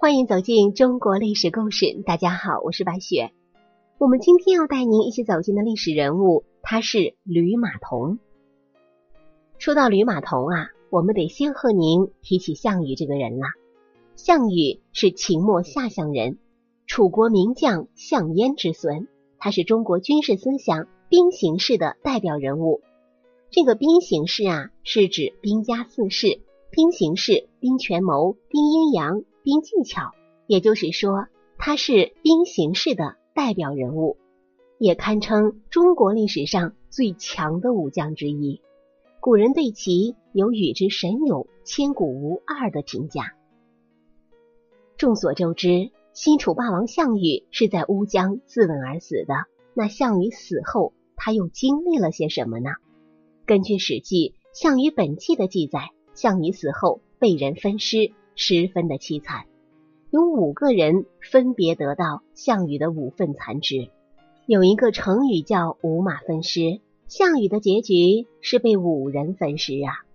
欢迎走进中国历史故事。大家好，我是白雪。我们今天要带您一起走进的历史人物，他是吕马童。说到吕马童啊，我们得先和您提起项羽这个人了。项羽是秦末下相人，楚国名将项燕之孙，他是中国军事思想兵形式的代表人物。这个兵形式啊，是指兵家四势：兵形式、兵权谋、兵阴阳、兵技巧。也就是说，他是兵形式的代表人物，也堪称中国历史上最强的武将之一。古人对其有“与之神勇，千古无二”的评价。众所周知，西楚霸王项羽是在乌江自刎而死的。那项羽死后，他又经历了些什么呢？根据《史记·项羽本纪》的记载，项羽死后被人分尸，十分的凄惨。有五个人分别得到项羽的五份残肢。有一个成语叫“五马分尸”，项羽的结局是被五人分尸啊。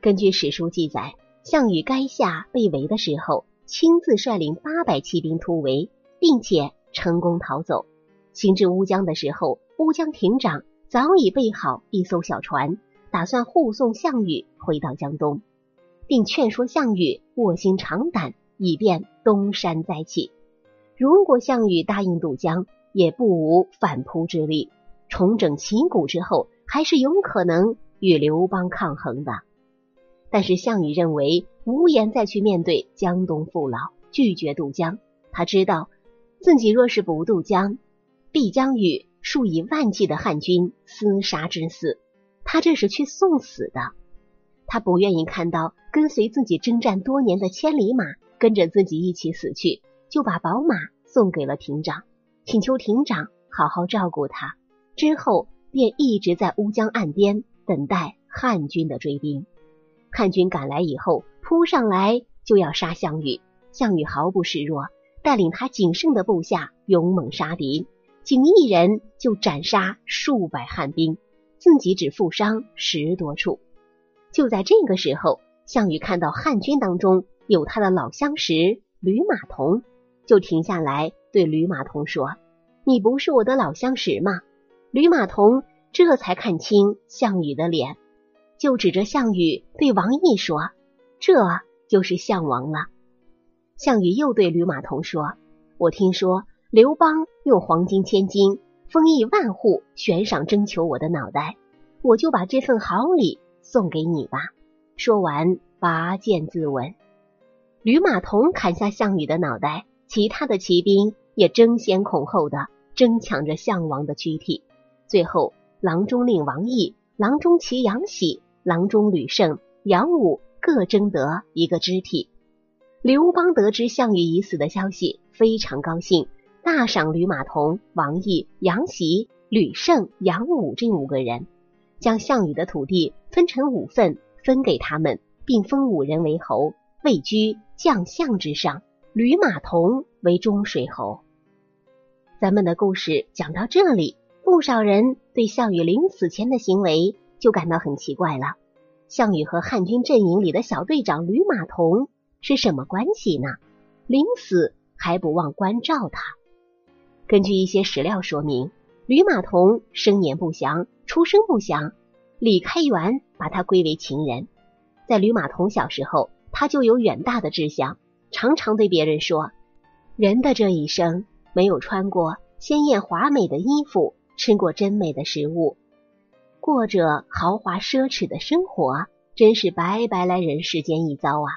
根据史书记载，项羽垓下被围的时候，亲自率领八百骑兵突围，并且成功逃走。行至乌江的时候，乌江亭长。早已备好一艘小船，打算护送项羽回到江东，并劝说项羽卧薪尝胆，以便东山再起。如果项羽答应渡江，也不无反扑之力。重整旗鼓之后，还是有可能与刘邦抗衡的。但是项羽认为无颜再去面对江东父老，拒绝渡江。他知道自己若是不渡江，必将与。数以万计的汉军厮杀致死，他这是去送死的。他不愿意看到跟随自己征战多年的千里马跟着自己一起死去，就把宝马送给了亭长，请求亭长好好照顾他。之后便一直在乌江岸边等待汉军的追兵。汉军赶来以后，扑上来就要杀项羽。项羽毫不示弱，带领他仅剩的部下勇猛杀敌。仅一人就斩杀数百汉兵，自己只负伤十多处。就在这个时候，项羽看到汉军当中有他的老相识吕马童，就停下来对吕马童说：“你不是我的老相识吗？”吕马童这才看清项羽的脸，就指着项羽对王毅说：“这就是项王了。”项羽又对吕马童说：“我听说。”刘邦用黄金千金、封邑万户悬赏征求我的脑袋，我就把这份好礼送给你吧。说完，拔剑自刎。吕马童砍下项羽的脑袋，其他的骑兵也争先恐后的争抢着项王的躯体。最后，郎中令王毅、郎中骑杨喜、郎中吕胜、杨武各争得一个肢体。刘邦得知项羽已死的消息，非常高兴。大赏吕马童、王毅、杨喜、吕胜、杨武这五个人，将项羽的土地分成五份，分给他们，并封五人为侯，位居将相之上。吕马童为中水侯。咱们的故事讲到这里，不少人对项羽临死前的行为就感到很奇怪了。项羽和汉军阵营里的小队长吕马童是什么关系呢？临死还不忘关照他。根据一些史料说明，吕马童生年不详，出生不详。李开元把他归为情人。在吕马童小时候，他就有远大的志向，常常对别人说：“人的这一生，没有穿过鲜艳华美的衣服，吃过真美的食物，过着豪华奢侈的生活，真是白白来人世间一遭啊！”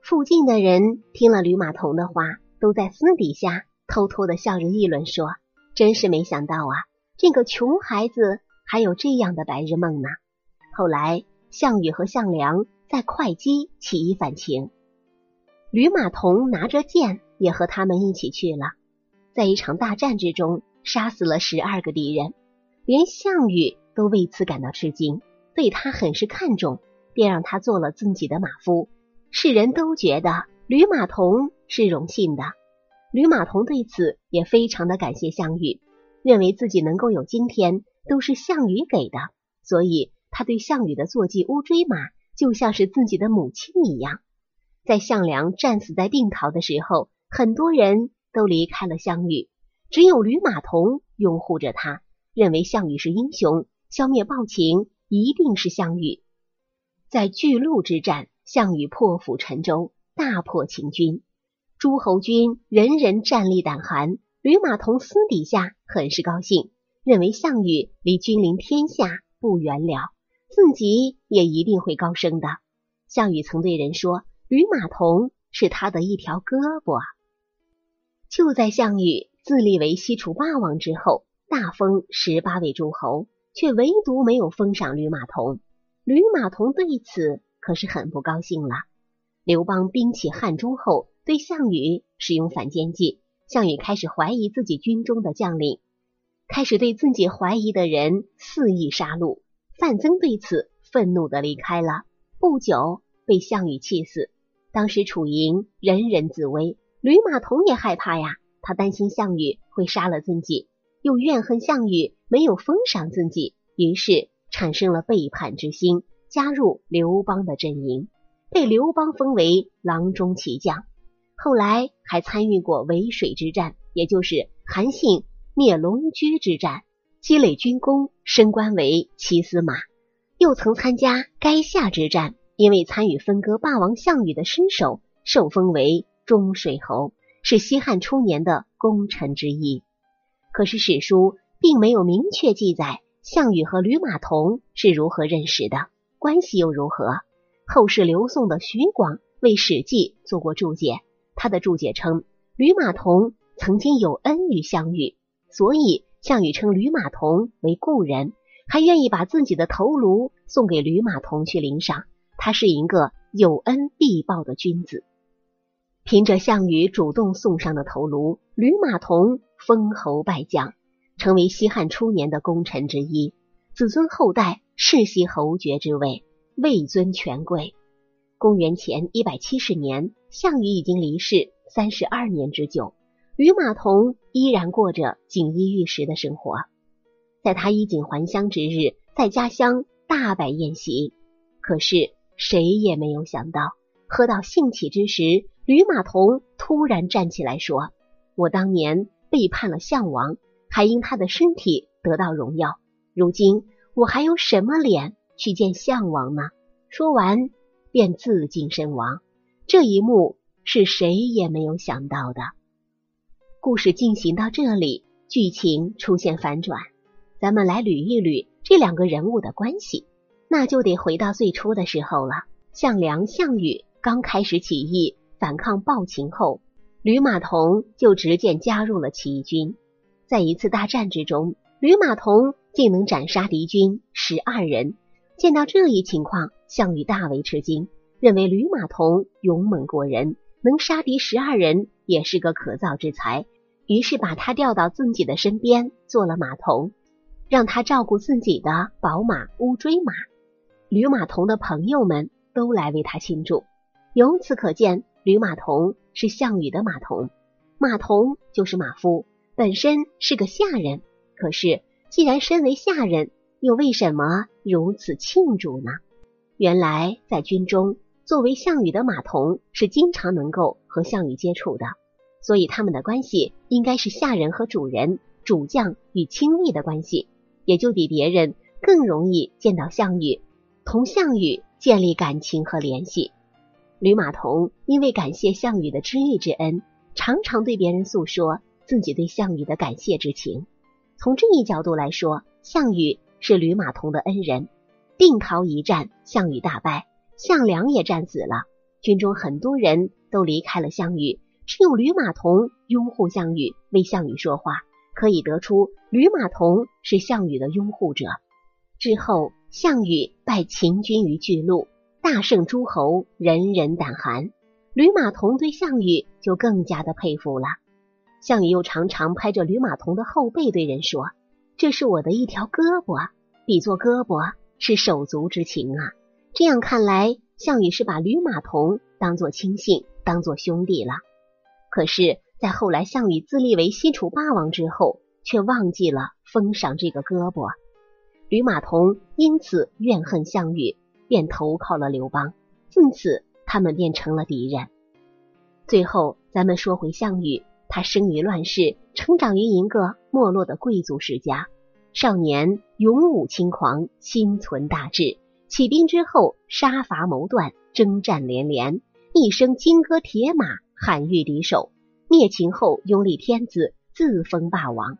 附近的人听了吕马童的话，都在私底下。偷偷的笑着议论说：“真是没想到啊，这个穷孩子还有这样的白日梦呢。”后来，项羽和项梁在会稽起义反秦，吕马童拿着剑也和他们一起去了。在一场大战之中，杀死了十二个敌人，连项羽都为此感到吃惊，对他很是看重，便让他做了自己的马夫。世人都觉得吕马童是荣幸的。吕马童对此也非常的感谢项羽，认为自己能够有今天都是项羽给的，所以他对项羽的坐骑乌骓马就像是自己的母亲一样。在项梁战死在定陶的时候，很多人都离开了项羽，只有吕马童拥护着他，认为项羽是英雄，消灭暴秦一定是项羽。在巨鹿之战，项羽破釜沉舟，大破秦军，诸侯军人人战栗胆寒。吕马童私底下很是高兴，认为项羽离君临天下不远了，自己也一定会高升的。项羽曾对人说。吕马童是他的一条胳膊。就在项羽自立为西楚霸王之后，大封十八位诸侯，却唯独没有封赏吕马童。吕马童对此可是很不高兴了。刘邦兵起汉中后，对项羽使用反间计，项羽开始怀疑自己军中的将领，开始对自己怀疑的人肆意杀戮。范增对此愤怒的离开了，不久被项羽气死。当时楚营人人自危，吕马童也害怕呀。他担心项羽会杀了自己，又怨恨项羽没有封赏自己，于是产生了背叛之心，加入刘邦的阵营，被刘邦封为郎中骑将。后来还参与过渭水之战，也就是韩信灭龙驹之战，积累军功，升官为骑司马。又曾参加垓下之战。因为参与分割霸王项羽的身首，受封为中水侯，是西汉初年的功臣之一。可是史书并没有明确记载项羽和吕马童是如何认识的，关系又如何。后世刘宋的徐广为《史记》做过注解，他的注解称吕马童曾经有恩于项羽，所以项羽称吕马童为故人，还愿意把自己的头颅送给吕马童去领赏。他是一个有恩必报的君子。凭着项羽主动送上的头颅，吕马童封侯拜将，成为西汉初年的功臣之一。子孙后代世袭侯爵之位，位尊权贵。公元前一百七十年，项羽已经离世三十二年之久，吕马童依然过着锦衣玉食的生活。在他衣锦还乡之日，在家乡大摆宴席。可是。谁也没有想到，喝到兴起之时，吕马童突然站起来说：“我当年背叛了项王，还因他的身体得到荣耀。如今我还有什么脸去见项王呢？”说完，便自尽身亡。这一幕是谁也没有想到的。故事进行到这里，剧情出现反转，咱们来捋一捋这两个人物的关系。那就得回到最初的时候了。项梁、项羽刚开始起义反抗暴秦后，吕马童就直接加入了起义军。在一次大战之中，吕马童竟能斩杀敌军十二人。见到这一情况，项羽大为吃惊，认为吕马童勇猛过人，能杀敌十二人也是个可造之才，于是把他调到自己的身边做了马童，让他照顾自己的宝马乌骓马。吕马童的朋友们都来为他庆祝，由此可见，吕马童是项羽的马童。马童就是马夫，本身是个下人。可是，既然身为下人，又为什么如此庆祝呢？原来，在军中，作为项羽的马童是经常能够和项羽接触的，所以他们的关系应该是下人和主人、主将与亲密的关系，也就比别人更容易见到项羽。同项羽建立感情和联系，吕马童因为感谢项羽的知遇之恩，常常对别人诉说自己对项羽的感谢之情。从这一角度来说，项羽是吕马童的恩人。定陶一战，项羽大败，项梁也战死了，军中很多人都离开了项羽，只有吕马童拥护项羽，为项羽说话，可以得出吕马童是项羽的拥护者。之后。项羽败秦军于巨鹿，大胜诸侯，人人胆寒。吕马童对项羽就更加的佩服了。项羽又常常拍着吕马童的后背对人说：“这是我的一条胳膊，比作胳膊是手足之情啊。”这样看来，项羽是把吕马童当做亲信，当做兄弟了。可是，在后来项羽自立为西楚霸王之后，却忘记了封赏这个胳膊。吕马童因此怨恨项羽，便投靠了刘邦，自此他们便成了敌人。最后，咱们说回项羽，他生于乱世，成长于一个没落的贵族世家。少年勇武轻狂，心存大志。起兵之后，杀伐谋断，征战连连，一生金戈铁马，罕遇敌手。灭秦后，拥立天子，自封霸王。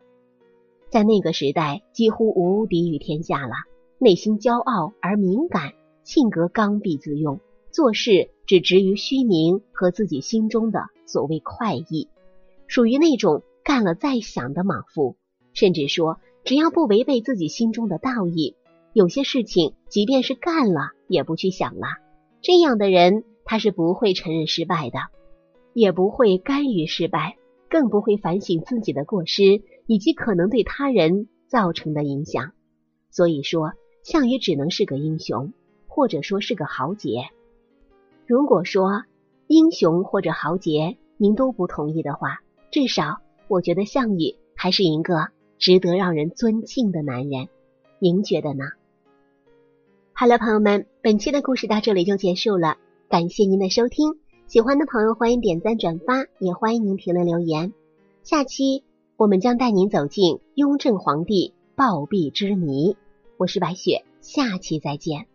在那个时代，几乎无敌于天下了。内心骄傲而敏感，性格刚愎自用，做事只执于虚名和自己心中的所谓快意，属于那种干了再想的莽夫。甚至说，只要不违背自己心中的道义，有些事情即便是干了，也不去想了。这样的人，他是不会承认失败的，也不会甘于失败，更不会反省自己的过失以及可能对他人造成的影响。所以说。项羽只能是个英雄，或者说是个豪杰。如果说英雄或者豪杰您都不同意的话，至少我觉得项羽还是一个值得让人尊敬的男人。您觉得呢？好了，朋友们，本期的故事到这里就结束了，感谢您的收听。喜欢的朋友欢迎点赞转发，也欢迎您评论留言。下期我们将带您走进雍正皇帝暴毙之谜。我是白雪，下期再见。